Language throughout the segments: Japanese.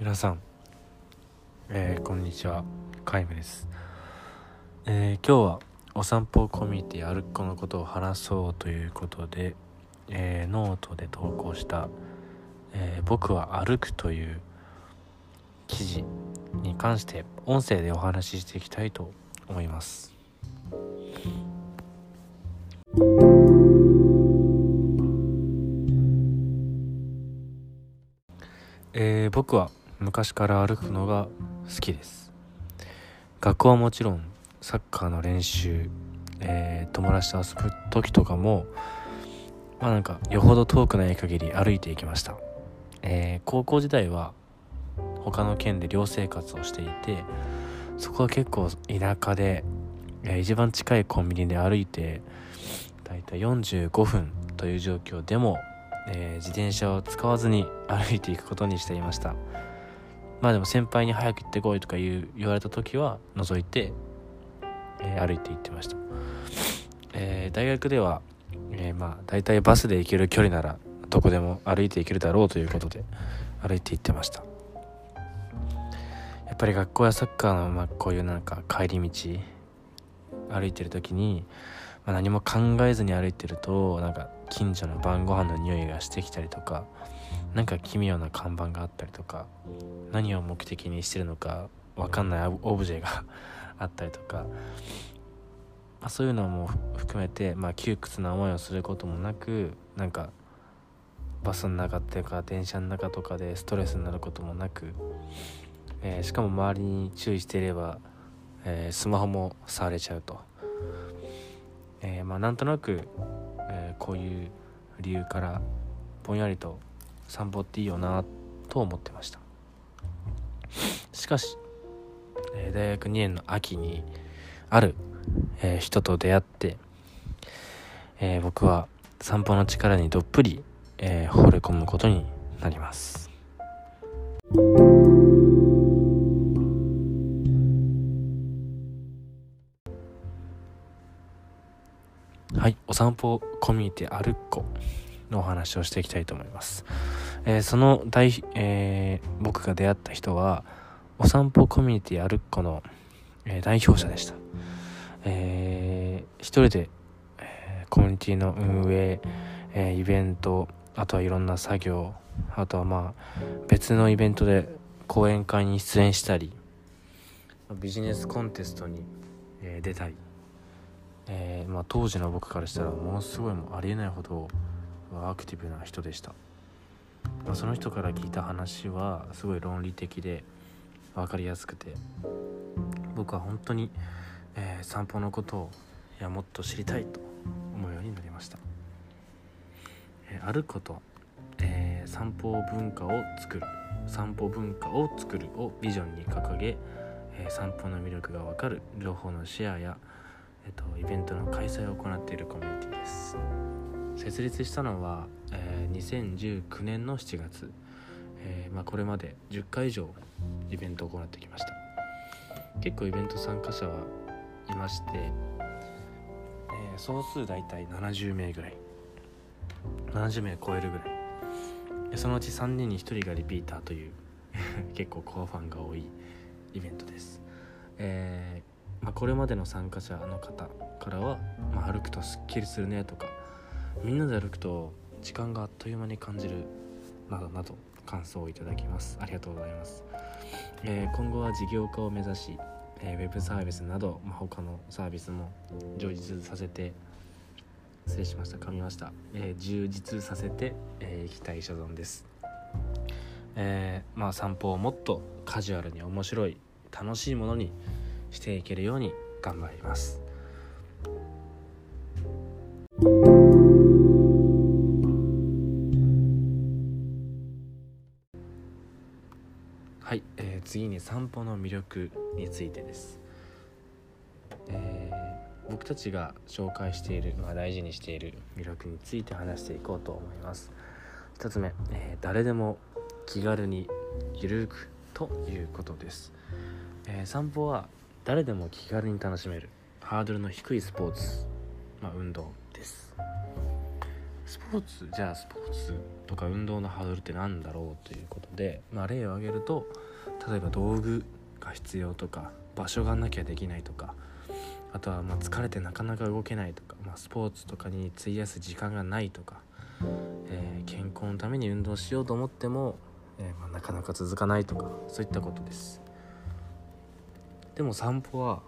皆さん、えー、こんにちは。カイムです、えー、今日はお散歩コミュニティ歩っこのことを話そうということで、えー、ノートで投稿した「え僕は歩く」という記事に関して音声でお話ししていきたいと思います。えー、僕は昔から歩くのが好きです。学校はもちろんサッカーの練習、えー、友達と遊ぶ時とかもまあなんかよほど遠くない限り歩いていきました、えー、高校時代は他の県で寮生活をしていてそこは結構田舎で、えー、一番近いコンビニで歩いてだいたい45分という状況でも、えー、自転車を使わずに歩いていくことにしていました。まあでも先輩に早く行ってこいとか言う言われた時は除いて、えー、歩いて行ってました、えー、大学では、えー、まあ大体バスで行ける距離ならどこでも歩いて行けるだろうということで歩いて行ってました。やっぱり学校やサッカーの、まあ、こういうなんか帰り道歩いてる時に、まあ、何も考えずに歩いてるとなんか近所の晩ご飯の匂いがしてきたりとかなんか奇妙な看板があったりとか何を目的にしてるのか分かんないオブジェが あったりとか、まあ、そういうのも含めて、まあ、窮屈な思いをすることもなくなんかバスの中っていうか電車の中とかでストレスになることもなく、えー、しかも周りに注意していれば、えー、スマホも触れちゃうと、えー、まあなんとなく、えこういう理由からぼんやりと散歩っていいよなと思ってました。しかし、えー、大学2年の秋にある、えー、人と出会って、えー、僕は散歩の力にどっぷり、え惚れ込むことになります。はいお散歩コミュニティ歩っこのお話をしていきたいと思います。えー、その大、えー、僕が出会った人は、お散歩コミュニティ歩っこの、えー、代表者でした。えー、一人で、えー、コミュニティの運営、えー、イベント、あとはいろんな作業、あとはまあ、別のイベントで講演会に出演したり、ビジネスコンテストに、え、出たり、えーまあ、当時の僕からしたらものすごいもありえないほどアクティブな人でした、まあ、その人から聞いた話はすごい論理的で分かりやすくて僕は本当に、えー、散歩のことをいやもっと知りたいと思うようになりました、えー、歩くこと、えー、散歩文化を作る。散歩文化を作るをビジョンに掲げ、えー、散歩の魅力が分かる。情報のシェアや、えーと、とイベントの開催を行っているコミュニティです。設立したのは、えー、2019年の7月、えー、まあ、これまで10回以上イベントを行ってきました。結構イベント参加者はいまして、えー、総数大体70名ぐらい。70名超えるぐらい。そのうち3人に1人がリピーターという 結構コアファンが多いイベントです、えーまあ、これまでの参加者の方からは、まあ、歩くとすっきりするねとかみんなで歩くと時間があっという間に感じるなどなど感想をいただきます。ありがとうございます、えー、今後は事業化を目指し、えー、ウェブサービスなど、まあ、他のサービスも充実させて失礼しました。噛みました、えー、充実させてい、えー、きたい所存です。えー、まあ散歩をもっとカジュアルに面白い楽しいものにしていけるように頑張ります。次に散歩の魅力についてです、えー、僕たちが紹介している、まあ、大事にしている魅力について話していこうと思います。1つ目、えー、誰でも気軽にゆるくということです、えー、散歩は誰でも気軽に楽しめる。ハードルの低いスポーツ、まあ、運動です。スポーツじゃあスポーツとか運動のハードルって何だろうということで、まあ、例を挙げると例えば道具が必要とか場所がなきゃできないとかあとはま疲れてなかなか動けないとか、まあ、スポーツとかに費やす時間がないとか、えー、健康のために運動しようと思っても、えー、ま、なかなか続かないとかそういったことです。でも散歩は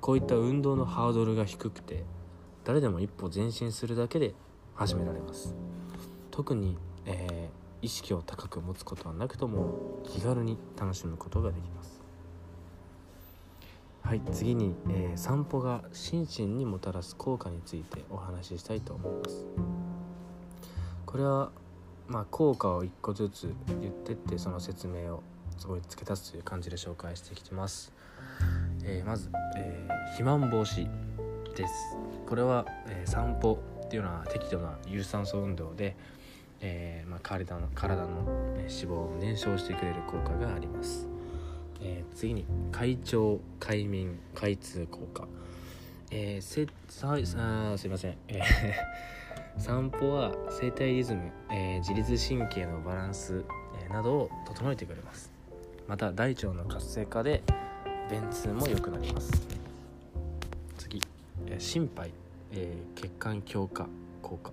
こういった運動のハードルが低くて誰でも一歩前進するだけで始められます。特に、えー、意識を高く持つことはなくとも気軽に楽しむことができます。はい次に、えー、散歩が心身にもたらす効果についてお話ししたいと思います。これはまあ効果を1個ずつ言ってってその説明をすごい付け足すという感じで紹介してきてます、えー、まず、えー、肥満防止です。これは、えー、散歩っていうのは適度な有酸素運動で、えまあ、体の体の、ね、脂肪を燃焼してくれる効果があります。えー、次に快調快眠快通効果。えー、せさあすいません、えー 散歩は生体リズム、えー、自律神経のバランス、えー、などを整えてくれます。また大腸の活性化で便通も良くなります。次、えー、心肺、えー、血管強化効果、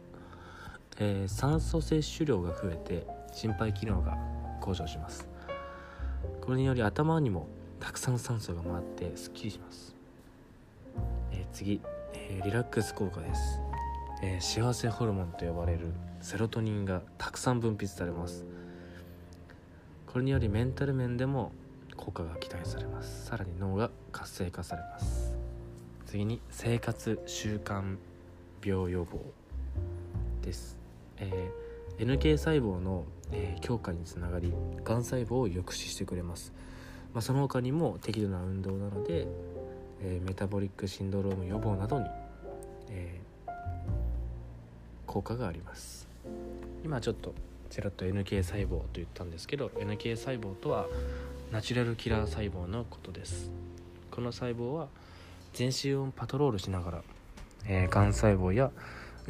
えー、酸素摂取量が増えて心肺機能が向上します。これにより頭にもたくさん酸素が回ってすっきりします、えー、次、えー、リラックス効果です、えー、幸せホルモンと呼ばれるセロトニンがたくさん分泌されます。これによりメンタル面でも効果が期待されます。さらに脳が活性化されます。次に生活習慣病予防です、えー、NK 細胞のえー、強化につながりがん細胞を抑止してくれます、まあ、その他にも適度な運動なので、えー、メタボリックシンドローム予防などに、え、効果があります。今ちょっとちらっと NK 細胞と言ったんですけど NK 細胞とはナチュラルキラー細胞のことです。この細胞は全身をパトロールしながら、えー、がん細胞や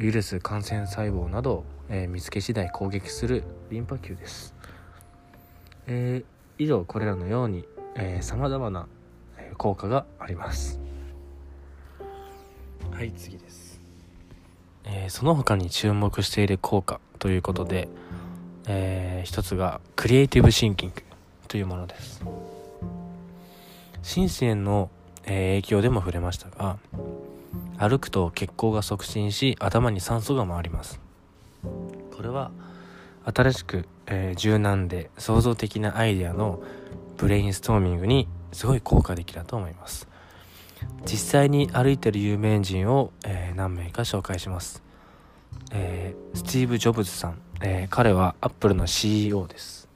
ウイルス感染細胞などえー、見つけ次第攻撃するリンパ球です、えー、以上これらのようにさまざまな効果があります。はい次です、えー、その他に注目している効果ということで、えー、一つがクリエイティブシンキングというものです。心身への、え影響でも触れましたが歩くと血行が促進し頭に酸素が回ります。これは新しく、えー、柔軟で創造的なアイデアのブレインストーミングにすごい効果的だと思います。実際に歩いてる有名人を、えー、何名か紹介します、えー、スティーブ・ジョブズさん、え、彼はアップルの CEO です、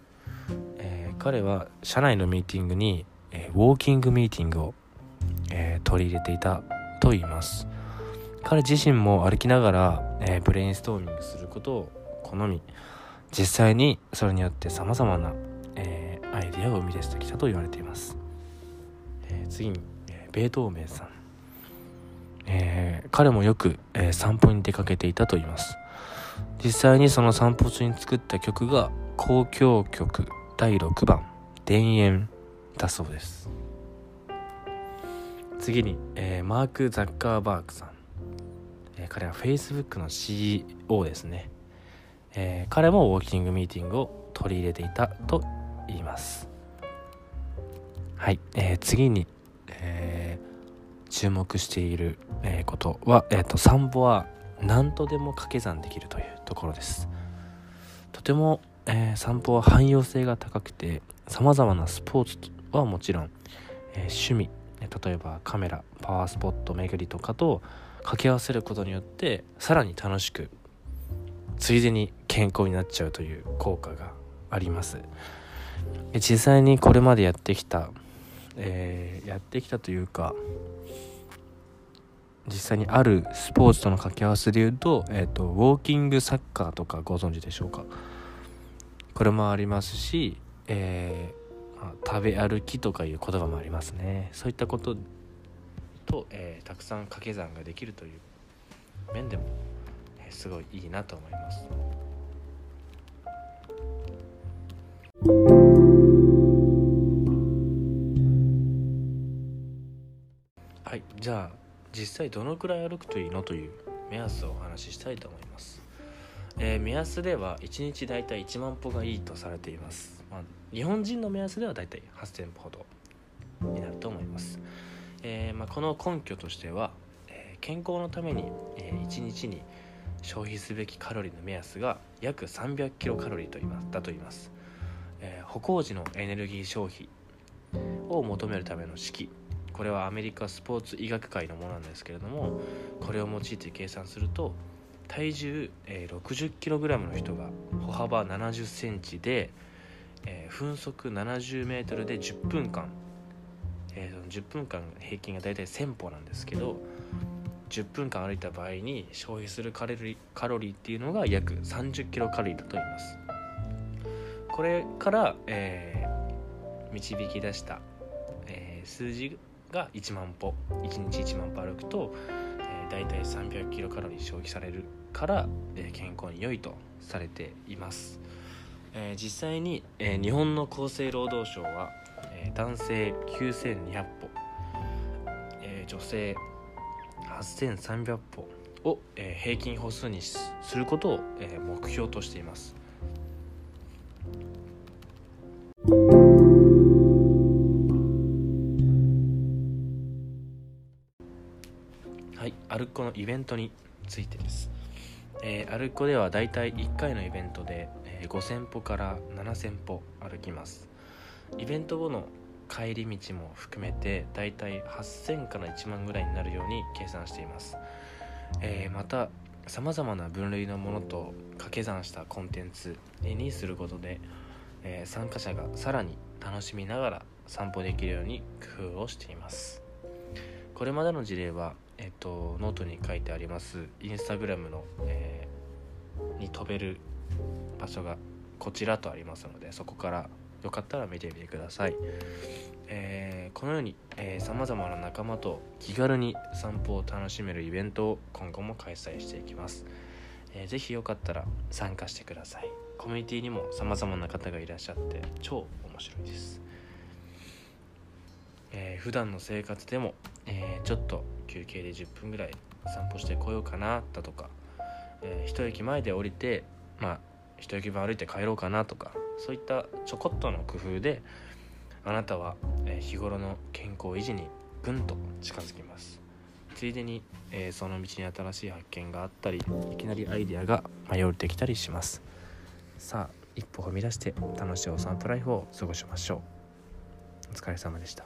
え彼は社内のミーティングに、えウォーキングミーティングを、え取り入れていたと言います。彼自身も歩きながら、えブレインストーミングすることを好み実際にそれによってさまざまな、えー、アイデアを生み出してきたと言われています、えー、次に、え、ベートーメンさん、え、彼もよく、え散歩に出かけていたと言います。実際にその散歩中に作った曲が交響曲第6番「田園」だそうです。次に、えー、マーク・ザッカーバーグさん、えー、彼は Facebook の CEO ですね。えー、彼もウォーキングミーティングを取り入れていたと言います。はい、えー、次に、えー、注目している、えー、ことは、えーと、散歩は何とでも掛け算できるというところです。とても、えー、散歩は汎用性が高くてさまざまなスポーツはもちろん、え趣味例えばカメラパワースポット巡りとかと掛け合わせることによってさらに楽しくついでに健康になっちゃうという効果があります。実際にこれまでやってきた、えー、やってきたというか実際にあるスポーツとの掛け合わせで言うと,、えーと、ウォーキングサッカーとかご存知でしょうか？これもありますし、えー、食べ歩きとかいう言葉もありますね。そういったことと、えー、たくさん掛け算ができるという面でもえすごいいいなと思います。はいじゃあ実際どのくらい歩くといいのという目安をお話ししたいと思います、えー、目安では1日だいたい1万歩がいいとされています、まあ、日本人の目安ではだいたい8000歩ほどになると思います、えー、まあ、この根拠としては、えー、健康のために、え1日に消費すべきカロリーの目安が約300キロカロリーと言いますだと言います、え歩行時のエネルギー消費を求めるための式。これはアメリカスポーツ医学会のものなんですけれどもこれを用いて計算すると体重、えー、60kg の人が歩幅70センチで、えー、分速 70m で10分間、えー、その10分間平均が大体1000歩なんですけど10分間歩いた場合に消費するカロリーカロリーっていうのが約30キロカロリーだと言います。これから、えー、導き出した、えー、数字が1万歩1日1万歩歩くと、えー、大体300キロカロリー消費されるから、えー、健康に良いとされています、えー、実際に、えー、日本の厚生労働省は、えー、男性9200歩、えー、女性8300歩を、えー、平均歩数にすることを、えー、目標としています。はいアルコのイベントについてです、えー、アルコではだいたい1回のイベントで、えー、5000歩から7000歩歩きます。イベント後の帰り道も含めてだいたい8000から1万ぐらいになるように計算しています、えー、またさまざまな分類のものと掛け算したコンテンツにすることで、えー、参加者がさらに楽しみながら散歩できるように工夫をしています。これまでの事例は、えっ、と、ノートに書いてあります。インスタグラムの、えー、に飛べる場所がこちらとありますのでそこからよかったら見てみてください、えー、このようにさまざまな仲間と気軽に散歩を楽しめるイベントを今後も開催していきます、えー、ぜひよかったら参加してください。コミュニティにもさまざまな方がいらっしゃって超面白いです、えー、普段の生活でも、えー、ちょっと休憩で10分ぐらい散歩してこようかなだとか、えー、一駅前で降りてまあ一駅分歩いて帰ろうかなとかそういったちょこっとの工夫であなたは日頃の健康維持にぐんと近づきます。ついでに、えー、その道に新しい発見があったりいきなりアイデアが舞いてきたりします。さあ一歩踏み出して楽しいお散歩ライフを過ごしましょう。お疲れ様でした。